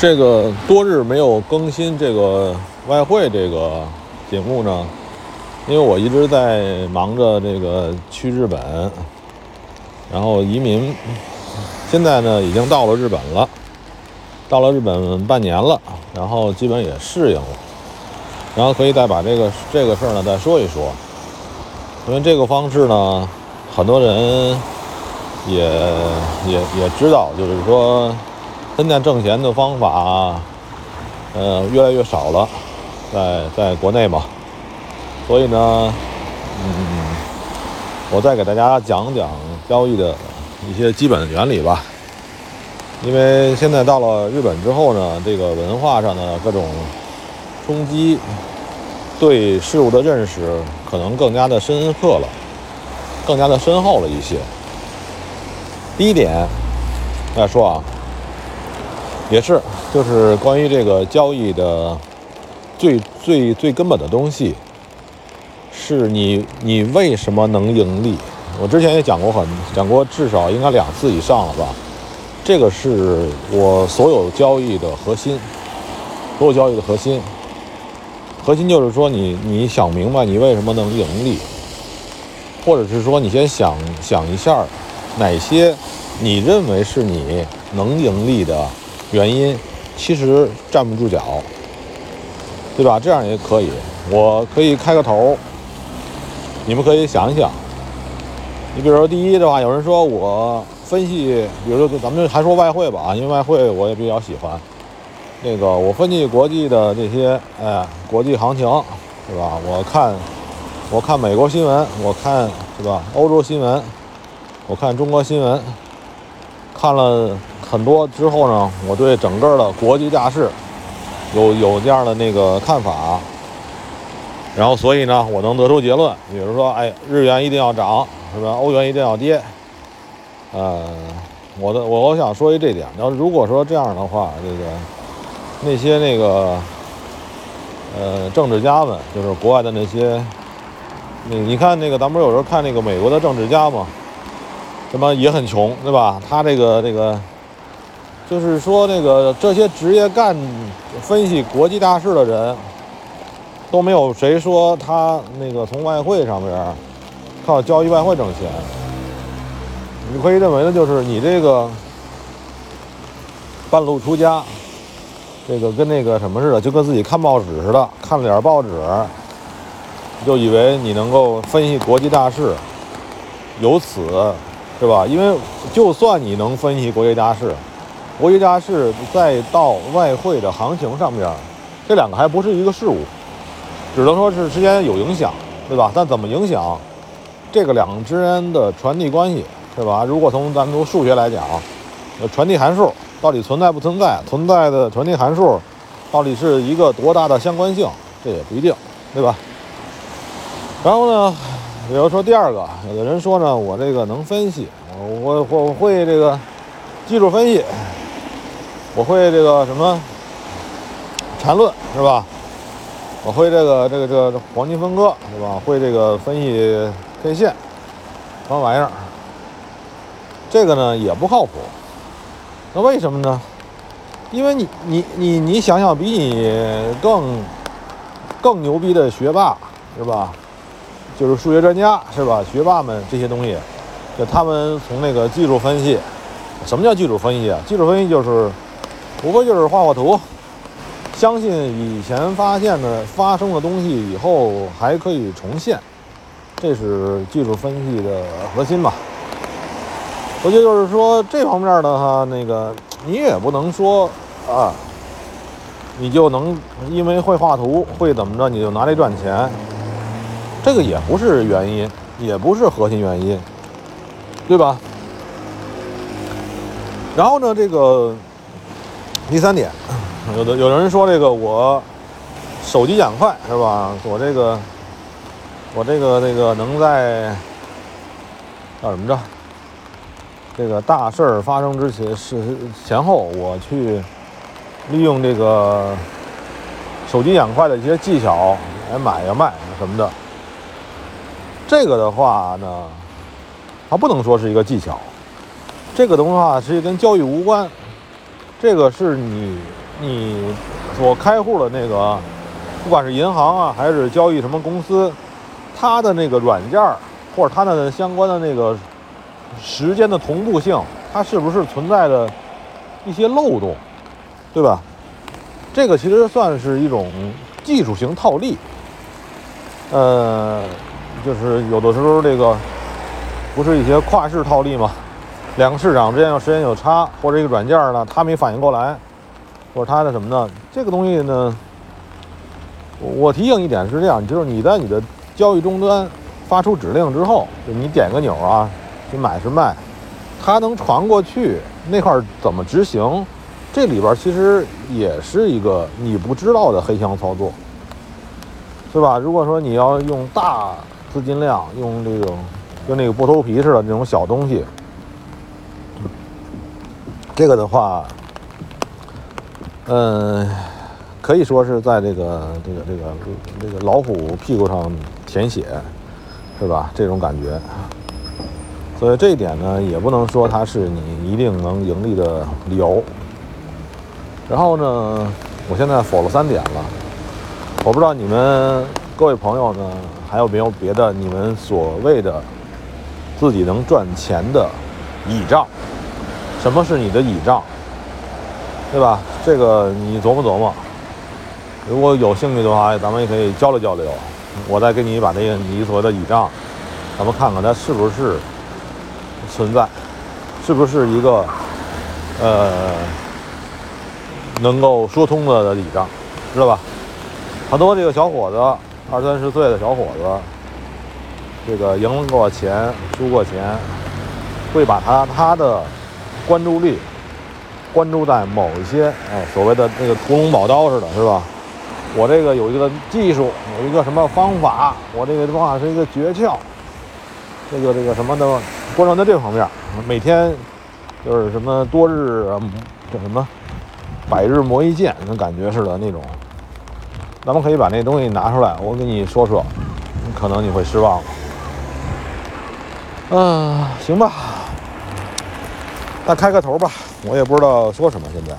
这个多日没有更新这个外汇这个节目呢，因为我一直在忙着这个去日本，然后移民，现在呢已经到了日本了，到了日本半年了，然后基本也适应了，然后可以再把这个这个事儿呢再说一说，因为这个方式呢，很多人也也也知道，就是说。现在挣钱的方法，呃，越来越少了，在在国内嘛，所以呢，嗯，我再给大家讲讲交易的一些基本原理吧。因为现在到了日本之后呢，这个文化上的各种冲击，对事物的认识可能更加的深刻了，更加的深厚了一些。第一点，大家说啊。也是，就是关于这个交易的最最最根本的东西，是你你为什么能盈利？我之前也讲过很讲过，至少应该两次以上了吧。这个是我所有交易的核心，所有交易的核心。核心就是说，你你想明白你为什么能盈利，或者是说你先想想一下，哪些你认为是你能盈利的。原因其实站不住脚，对吧？这样也可以，我可以开个头，你们可以想一想。你比如说，第一的话，有人说我分析，比如说咱们就还说外汇吧啊，因为外汇我也比较喜欢。那个我分析国际的这些，哎，国际行情，是吧？我看，我看美国新闻，我看是吧？欧洲新闻，我看中国新闻，看了。很多之后呢，我对整个的国际大势有有这样的那个看法，然后所以呢，我能得出结论，比如说，哎，日元一定要涨，是吧？欧元一定要跌。呃，我的我我想说一这点，要如果说这样的话，这个那些那个呃政治家们，就是国外的那些，你你看那个，咱不是有时候看那个美国的政治家嘛，什么也很穷，对吧？他这个这个。就是说，那个这些职业干分析国际大事的人，都没有谁说他那个从外汇上面靠交易外汇挣钱。你可以认为呢，就是你这个半路出家，这个跟那个什么似的，就跟自己看报纸似的，看了点报纸，就以为你能够分析国际大事，由此是吧？因为就算你能分析国际大事。国际大事再到外汇的行情上面，这两个还不是一个事物，只能说是之间有影响，对吧？但怎么影响，这个两之间的传递关系，是吧？如果从咱们从数学来讲，传递函数到底存在不存在？存在的传递函数到底是一个多大的相关性？这也不一定，对吧？然后呢，比如说第二个，有的人说呢，我这个能分析，我我我会这个技术分析。我会这个什么缠论是吧？我会这个这个这个黄金分割是吧？会这个分析 K 线什么玩意儿？这个呢也不靠谱。那为什么呢？因为你你你你想想，比你更更牛逼的学霸是吧？就是数学专家是吧？学霸们这些东西，就他们从那个技术分析，什么叫技术分析啊？技术分析就是。不过就是画画图，相信以前发现的、发生的东西以后还可以重现，这是技术分析的核心吧。我觉得就是说这方面的哈，那个你也不能说啊，你就能因为会画图、会怎么着，你就拿这赚钱，这个也不是原因，也不是核心原因，对吧？然后呢，这个。第三点，有的有人说这个我手疾眼快是吧？我这个我这个那个能在叫什么着？这个大事儿发生之前是前后，我去利用这个手疾眼快的一些技巧来买呀卖什么的。这个的话呢，它不能说是一个技巧，这个的话是跟交易无关。这个是你你所开户的那个，不管是银行啊，还是交易什么公司，它的那个软件儿或者它的相关的那个时间的同步性，它是不是存在的一些漏洞，对吧？这个其实算是一种技术型套利，呃，就是有的时候这个不是一些跨市套利嘛，两个市场之间有时间有差，或者一个软件呢，它没反应过来，或者它的什么呢？这个东西呢，我提醒一点是这样，就是你在你的交易终端发出指令之后，就你点个钮啊，是买是卖，它能传过去那块怎么执行？这里边其实也是一个你不知道的黑箱操作，是吧？如果说你要用大资金量，用这种跟那个剥头皮似的这种小东西，这个的话，嗯，可以说是在这个这个这个这个老虎屁股上舔血，是吧？这种感觉。所以这一点呢，也不能说它是你一定能盈利的理由。然后呢，我现在否了三点了，我不知道你们各位朋友呢还有没有别的你们所谓的自己能赚钱的倚仗？什么是你的倚仗？对吧？这个你琢磨琢磨。如果有兴趣的话，咱们也可以交流交流。我再给你把这个你所谓的倚仗，咱们看看它是不是存在，是不是一个呃。能够说通了的倚仗，知道吧？很多这个小伙子，二三十岁的小伙子，这个赢过钱、输过钱，会把他他的关注力关注在某一些哎所谓的那个屠龙宝刀似的，是吧？我这个有一个技术，有一个什么方法，我这个方法是一个诀窍，这个这个什么的，关注在这方面，每天就是什么多日叫什么？百日磨一剑，那感觉似的那种，咱们可以把那东西拿出来，我给你说说，可能你会失望。嗯，行吧，那开个头吧，我也不知道说什么现在。